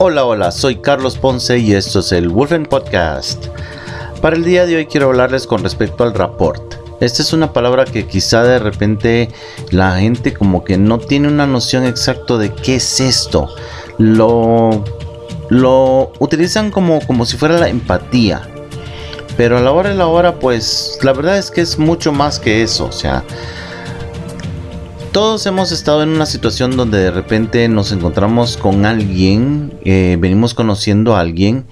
Hola, hola, soy Carlos Ponce y esto es el Wolfen Podcast. Para el día de hoy quiero hablarles con respecto al rapport. Esta es una palabra que quizá de repente la gente como que no tiene una noción exacta de qué es esto. Lo, lo utilizan como, como si fuera la empatía. Pero a la hora de la hora, pues la verdad es que es mucho más que eso. O sea, todos hemos estado en una situación donde de repente nos encontramos con alguien, eh, venimos conociendo a alguien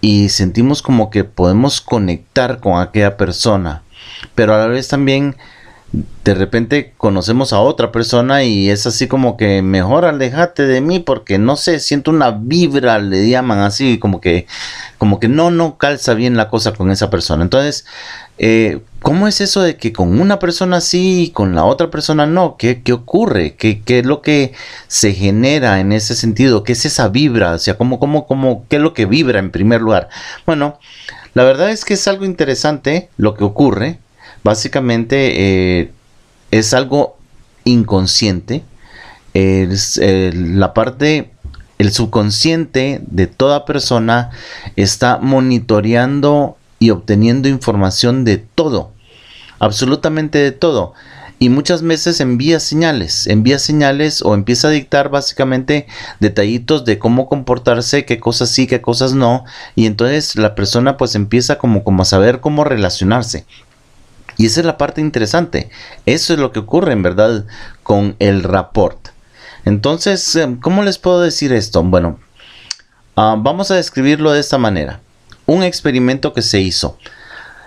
y sentimos como que podemos conectar con aquella persona, pero a la vez también de repente conocemos a otra persona y es así como que mejor alejate de mí porque no sé, siento una vibra, le llaman así, como que, como que no, no calza bien la cosa con esa persona. Entonces, eh, ¿cómo es eso de que con una persona sí y con la otra persona no? ¿Qué, qué ocurre? ¿Qué, ¿Qué, es lo que se genera en ese sentido? ¿Qué es esa vibra? O sea, ¿cómo, cómo, cómo, ¿qué es lo que vibra en primer lugar? Bueno, la verdad es que es algo interesante lo que ocurre básicamente eh, es algo inconsciente. Es, la parte, el subconsciente de toda persona está monitoreando y obteniendo información de todo, absolutamente de todo. Y muchas veces envía señales, envía señales o empieza a dictar básicamente detallitos de cómo comportarse, qué cosas sí, qué cosas no. Y entonces la persona pues empieza como, como a saber cómo relacionarse. Y esa es la parte interesante. Eso es lo que ocurre en verdad con el rapport. Entonces, eh, ¿cómo les puedo decir esto? Bueno, ah, vamos a describirlo de esta manera. Un experimento que se hizo.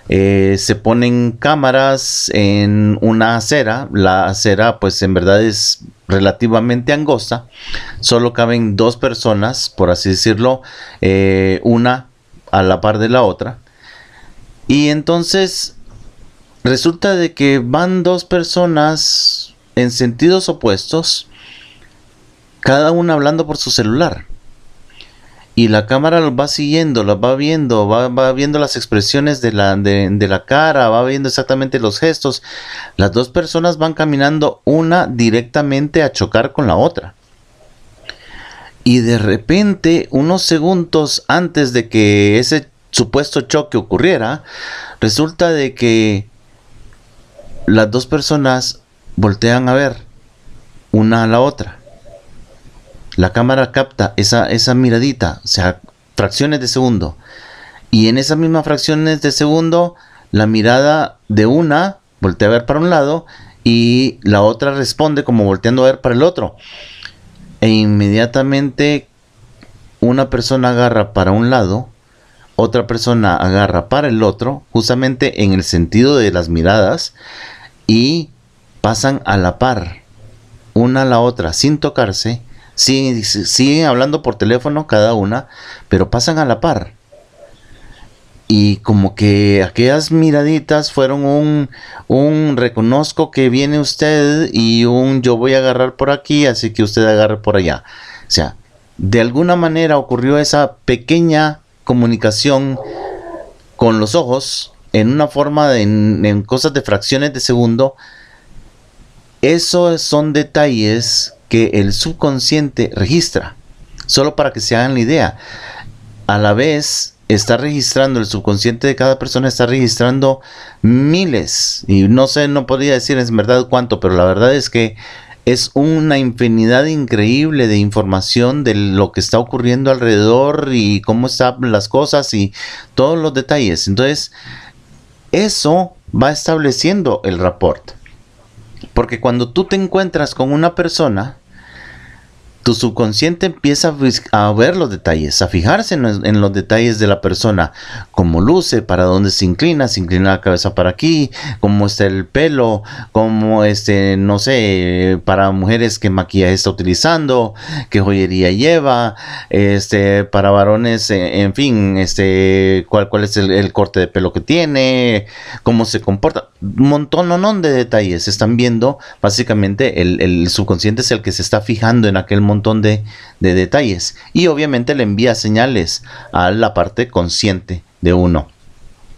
Eh, se ponen cámaras en una acera. La acera pues en verdad es relativamente angosta. Solo caben dos personas, por así decirlo, eh, una a la par de la otra. Y entonces resulta de que van dos personas en sentidos opuestos, cada una hablando por su celular. Y la cámara los va siguiendo, los va viendo, va, viendo las expresiones de la, de la cara, va viendo exactamente los gestos. Las dos personas van caminando una directamente a chocar con la otra. Y de repente, unos segundos antes de que ese supuesto choque ocurriera, resulta de que las dos personas voltean a ver una a la otra. La cámara capta esa, esa miradita, o sea, fracciones de segundo. Y en esas mismas fracciones de segundo, la mirada de una voltea a ver para un lado y la otra responde como volteando a ver para el otro. E inmediatamente una persona agarra para un lado, otra persona agarra para el otro, justamente en el sentido de las miradas, y pasan a la par, una a la otra, sin tocarse, siguen, siguen hablando por teléfono cada una, pero pasan a la par. Y como que aquellas miraditas fueron un, un reconozco que viene usted y un yo voy a agarrar por aquí, así que usted agarre por allá. O sea, de alguna manera ocurrió esa pequeña comunicación con los ojos en una forma de en, cosas de fracciones de segundo, esos son detalles que el subconsciente registra. Solo para que se hagan la idea. A la vez está registrando, el subconsciente de cada persona está registrando miles. Y no sé, no podría decir en verdad cuánto, pero la verdad es que es una infinidad increíble de información de lo que está ocurriendo alrededor y cómo están las cosas y todos los detalles. Entonces, eso va estableciendo el rapport. Porque cuando tú te encuentras con una persona, tu subconsciente empieza a ver los detalles, a fijarse en los, detalles de la persona, cómo luce, para dónde se inclina, se inclina la cabeza para aquí, cómo está el pelo, cómo este, no sé, para mujeres qué maquillaje está utilizando, qué joyería lleva, este, para varones, eh, en fin, este, cuál, cuál es el, corte de pelo que tiene, cómo se comporta, un montón, no, de detalles, están viendo, básicamente el, el subconsciente es el que se está fijando en aquel momento montón de, detalles y obviamente le envía señales a la parte consciente de uno.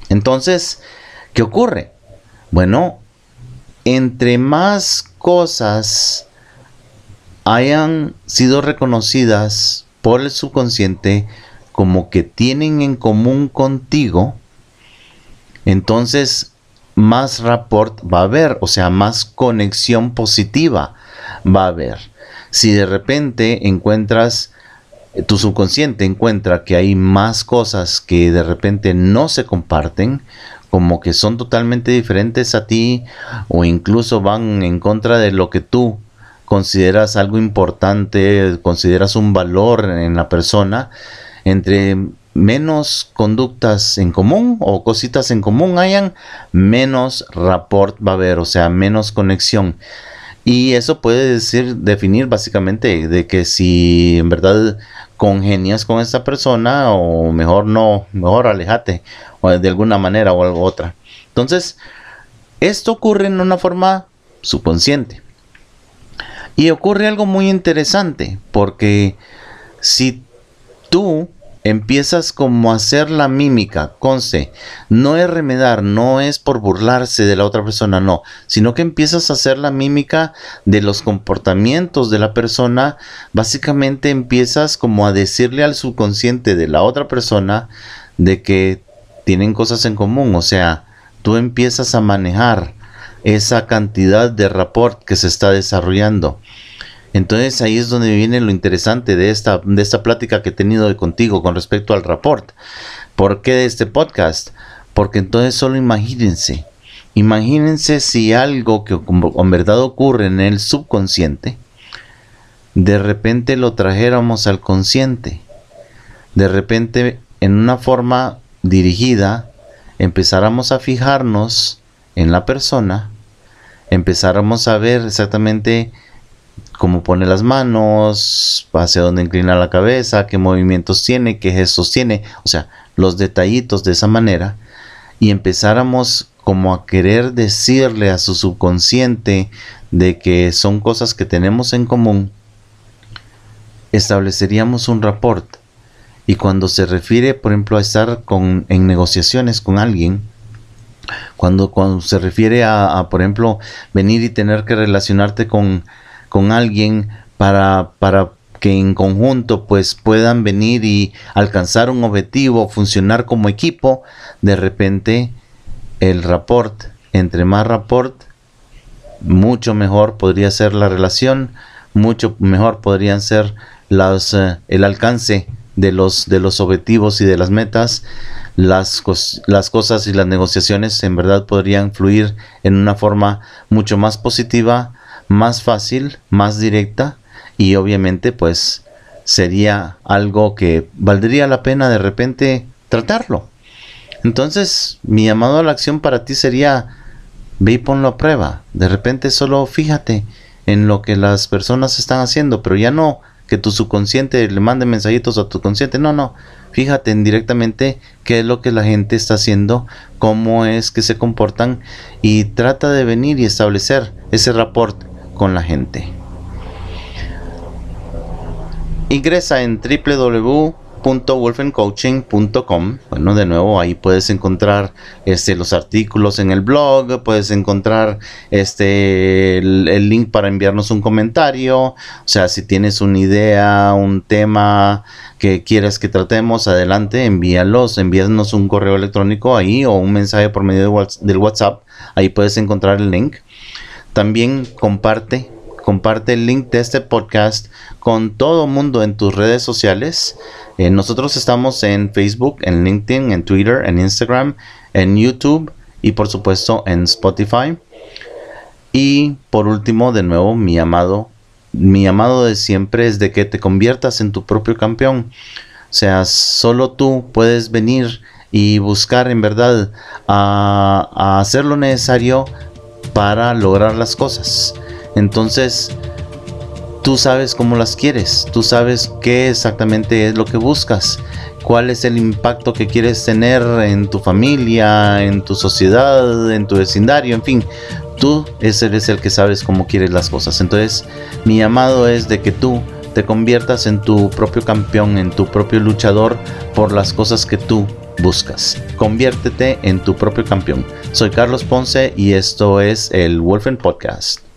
Entonces, ¿qué ocurre? Bueno, entre más cosas hayan sido reconocidas por el subconsciente como que tienen en común contigo, entonces más rapport va a haber, o sea, más conexión positiva va a haber. Si de repente encuentras, tu subconsciente encuentra que hay más cosas que de repente no se comparten, como que son totalmente diferentes a ti o incluso van en contra de lo que tú consideras algo importante, consideras un valor en la persona, entre menos conductas en común o cositas en común hayan, menos rapport va a haber, o sea, menos conexión. Y eso puede decir, definir básicamente de que si en verdad congenias con esta persona o mejor no, mejor alejate o de alguna manera o algo otra. Entonces, esto ocurre en una forma subconsciente. Y ocurre algo muy interesante porque si tú empiezas como a hacer la mímica, conce, no es remedar, no es por burlarse de la otra persona, no, sino que empiezas a hacer la mímica de los comportamientos de la persona, básicamente empiezas como a decirle al subconsciente de la otra persona de que tienen cosas en común, o sea, tú empiezas a manejar esa cantidad de rapport que se está desarrollando. Entonces ahí es donde viene lo interesante de esta, de esta plática que he tenido contigo con respecto al rapport. ¿Por qué de este podcast? Porque entonces solo imagínense, imagínense si algo que en verdad ocurre en el subconsciente, de repente lo trajéramos al consciente. De repente en una forma dirigida empezáramos a fijarnos en la persona, empezáramos a ver exactamente cómo pone las manos, hacia dónde inclina la cabeza, qué movimientos tiene, qué gestos tiene, o sea, los detallitos de esa manera, y empezáramos como a querer decirle a su subconsciente de que son cosas que tenemos en común, estableceríamos un rapport. Y cuando se refiere, por ejemplo, a estar con, en negociaciones con alguien, cuando, cuando se refiere a, por ejemplo, venir y tener que relacionarte con, con alguien para, para que en conjunto pues puedan venir y alcanzar un objetivo, funcionar como equipo, de repente el rapport, entre más rapport, mucho mejor podría ser la relación, mucho mejor podrían ser las, eh, el alcance de los, de los objetivos y de las metas, las, las cosas y las negociaciones en verdad podrían fluir en una forma mucho más positiva, más fácil, más directa y obviamente pues sería algo que valdría la pena de repente tratarlo. Entonces mi llamado a la acción para ti sería ve y ponlo a prueba. De repente solo fíjate en lo que las personas están haciendo, pero ya no que tu subconsciente le mande mensajitos a tu consciente, no, no. Fíjate en directamente qué es lo que la gente está haciendo, cómo es que se comportan y trata de venir y establecer ese rapport con la gente. Ingresa en www.wolfencoaching.com. Bueno, de nuevo ahí puedes encontrar este, los artículos en el blog, puedes encontrar este, el, link para enviarnos un comentario. O sea, si tienes una idea, un tema que quieras que tratemos, adelante, envíalos, envíanos un correo electrónico ahí o un mensaje por medio del WhatsApp. Ahí puedes encontrar el link. También comparte, comparte el link de este podcast con todo mundo en tus redes sociales. Eh, nosotros estamos en Facebook, en LinkedIn, en Twitter, en Instagram, en YouTube y por supuesto en Spotify. Y por último, de nuevo, mi amado, mi amado de siempre es de que te conviertas en tu propio campeón. O sea, solo tú puedes venir y buscar en verdad a, a hacer lo necesario para lograr las cosas. Entonces, tú sabes cómo las quieres, tú sabes qué exactamente es lo que buscas, cuál es el impacto que quieres tener en tu familia, en tu sociedad, en tu vecindario, en fin, tú eres el que sabes cómo quieres las cosas. Entonces, mi llamado es de que tú te conviertas en tu propio campeón, en tu propio luchador por las cosas que tú buscas. Conviértete en tu propio campeón. Soy Carlos Ponce y esto es el Wolfen Podcast.